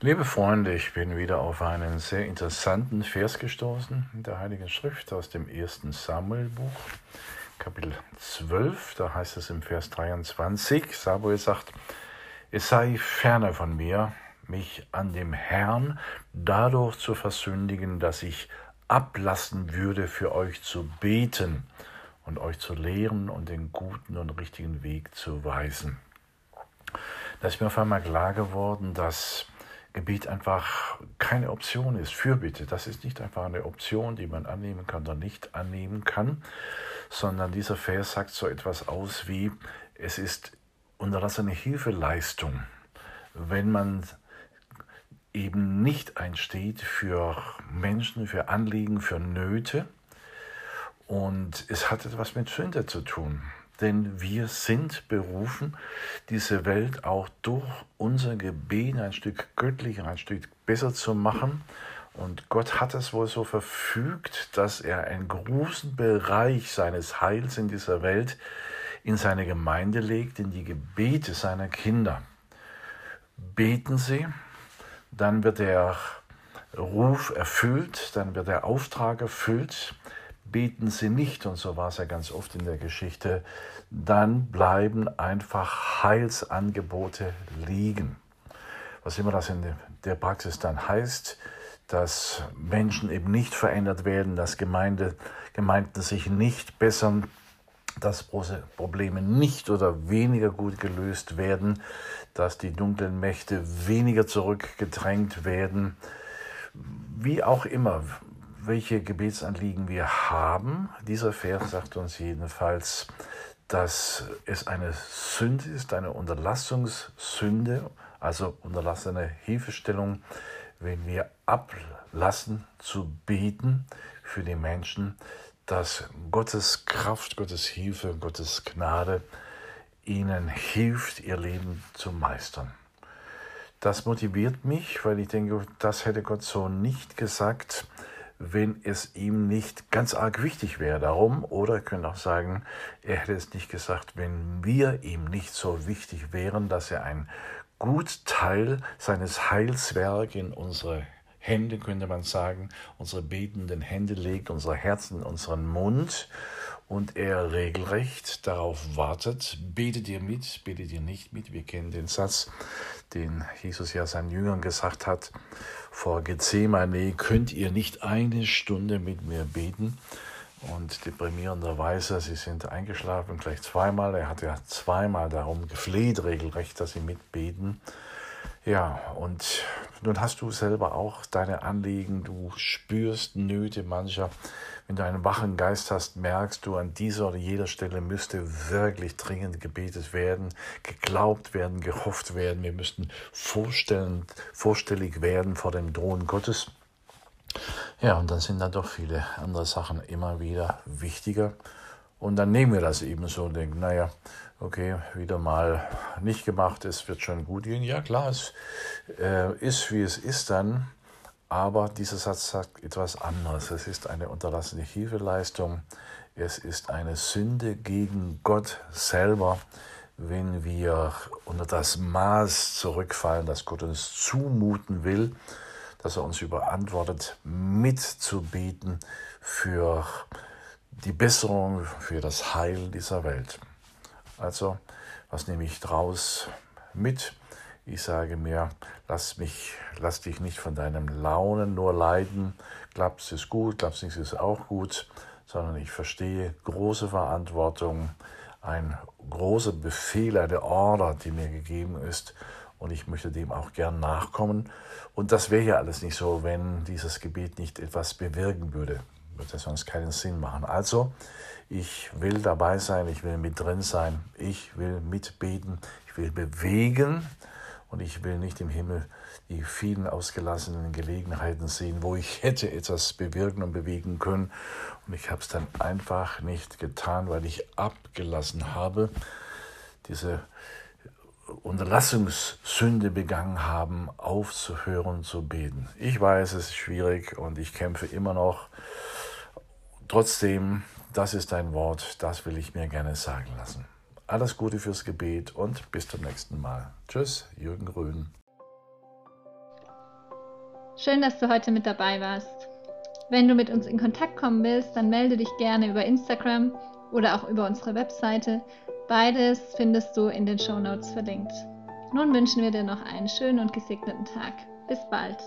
Liebe Freunde, ich bin wieder auf einen sehr interessanten Vers gestoßen in der Heiligen Schrift aus dem ersten Samuelbuch, Kapitel 12. Da heißt es im Vers 23, Samuel sagt, es sei ferner von mir, mich an dem Herrn dadurch zu versündigen, dass ich ablassen würde, für euch zu beten und euch zu lehren und den guten und richtigen Weg zu weisen. Da ist mir auf einmal klar geworden, dass Gebet einfach keine Option ist. Fürbitte, das ist nicht einfach eine Option, die man annehmen kann oder nicht annehmen kann, sondern dieser Vers sagt so etwas aus wie, es ist unterlassene Hilfeleistung, wenn man eben nicht einsteht für Menschen, für Anliegen, für Nöte. Und es hat etwas mit Sünde zu tun denn wir sind berufen, diese Welt auch durch unser Gebet ein Stück göttlicher, ein Stück besser zu machen. Und Gott hat es wohl so verfügt, dass er einen großen Bereich seines Heils in dieser Welt in seine Gemeinde legt, in die Gebete seiner Kinder. Beten Sie, dann wird der Ruf erfüllt, dann wird der Auftrag erfüllt, beten sie nicht, und so war es ja ganz oft in der Geschichte, dann bleiben einfach Heilsangebote liegen. Was immer das in der Praxis dann heißt, dass Menschen eben nicht verändert werden, dass Gemeinde, Gemeinden sich nicht bessern, dass Probleme nicht oder weniger gut gelöst werden, dass die dunklen Mächte weniger zurückgedrängt werden. Wie auch immer, welche Gebetsanliegen wir haben. Dieser Vers sagt uns jedenfalls, dass es eine Sünde ist, eine Unterlassungssünde, also unterlassene Hilfestellung, wenn wir ablassen zu beten für die Menschen, dass Gottes Kraft, Gottes Hilfe, Gottes Gnade ihnen hilft, ihr Leben zu meistern. Das motiviert mich, weil ich denke, das hätte Gott so nicht gesagt wenn es ihm nicht ganz arg wichtig wäre darum. Oder ich könnte auch sagen, er hätte es nicht gesagt, wenn wir ihm nicht so wichtig wären, dass er einen Gutteil seines Heilswerk in unsere Hände, könnte man sagen, unsere betenden Hände legt, unsere Herzen in unseren Mund und er regelrecht darauf wartet, betet ihr mit, betet ihr nicht mit. Wir kennen den Satz, den Jesus ja seinen Jüngern gesagt hat, vor Gethsemane, könnt ihr nicht eine Stunde mit mir beten? Und deprimierenderweise, sie sind eingeschlafen, gleich zweimal. Er hat ja zweimal darum gefleht, regelrecht, dass sie mitbeten. Ja, und nun hast du selber auch deine Anliegen, du spürst Nöte mancher. Wenn du einen wachen Geist hast, merkst du, an dieser oder jeder Stelle müsste wirklich dringend gebetet werden, geglaubt werden, gehofft werden. Wir müssten vorstellig werden vor dem Thron Gottes. Ja, und dann sind dann doch viele andere Sachen immer wieder wichtiger. Und dann nehmen wir das eben so und denken, naja, okay, wieder mal nicht gemacht, es wird schon gut gehen. Ja, klar, es äh, ist, wie es ist dann, aber dieser Satz sagt etwas anderes. Es ist eine unterlassene Hilfeleistung, es ist eine Sünde gegen Gott selber, wenn wir unter das Maß zurückfallen, das Gott uns zumuten will, dass er uns überantwortet, mitzubeten für die Besserung, für das Heil dieser Welt. Also, was nehme ich draus mit? Ich sage mir, lass mich, lass dich nicht von deinem Launen nur leiden. Klappt es gut, es nicht, ist auch gut, sondern ich verstehe große Verantwortung, ein großer Befehl, eine Order, die mir gegeben ist. Und ich möchte dem auch gern nachkommen. Und das wäre ja alles nicht so, wenn dieses Gebet nicht etwas bewirken würde. Würde sonst keinen Sinn machen. Also, ich will dabei sein, ich will mit drin sein, ich will mitbeten, ich will bewegen Und ich will nicht im Himmel die vielen ausgelassenen Gelegenheiten sehen, wo ich hätte etwas bewirken und bewegen können. Und ich habe es dann einfach nicht getan, weil ich abgelassen habe, diese Unterlassungssünde begangen haben, aufzuhören zu beten. Ich weiß, es ist schwierig und ich kämpfe immer noch. Trotzdem, das ist ein Wort, das will ich mir gerne sagen lassen. Alles Gute fürs Gebet und bis zum nächsten Mal. Tschüss, Jürgen Grün. Schön, dass du heute mit dabei warst. Wenn du mit uns in Kontakt kommen willst, dann melde dich gerne über Instagram oder auch über unsere Webseite. Beides findest du in den Show Notes verlinkt. Nun wünschen wir dir noch einen schönen und gesegneten Tag. Bis bald.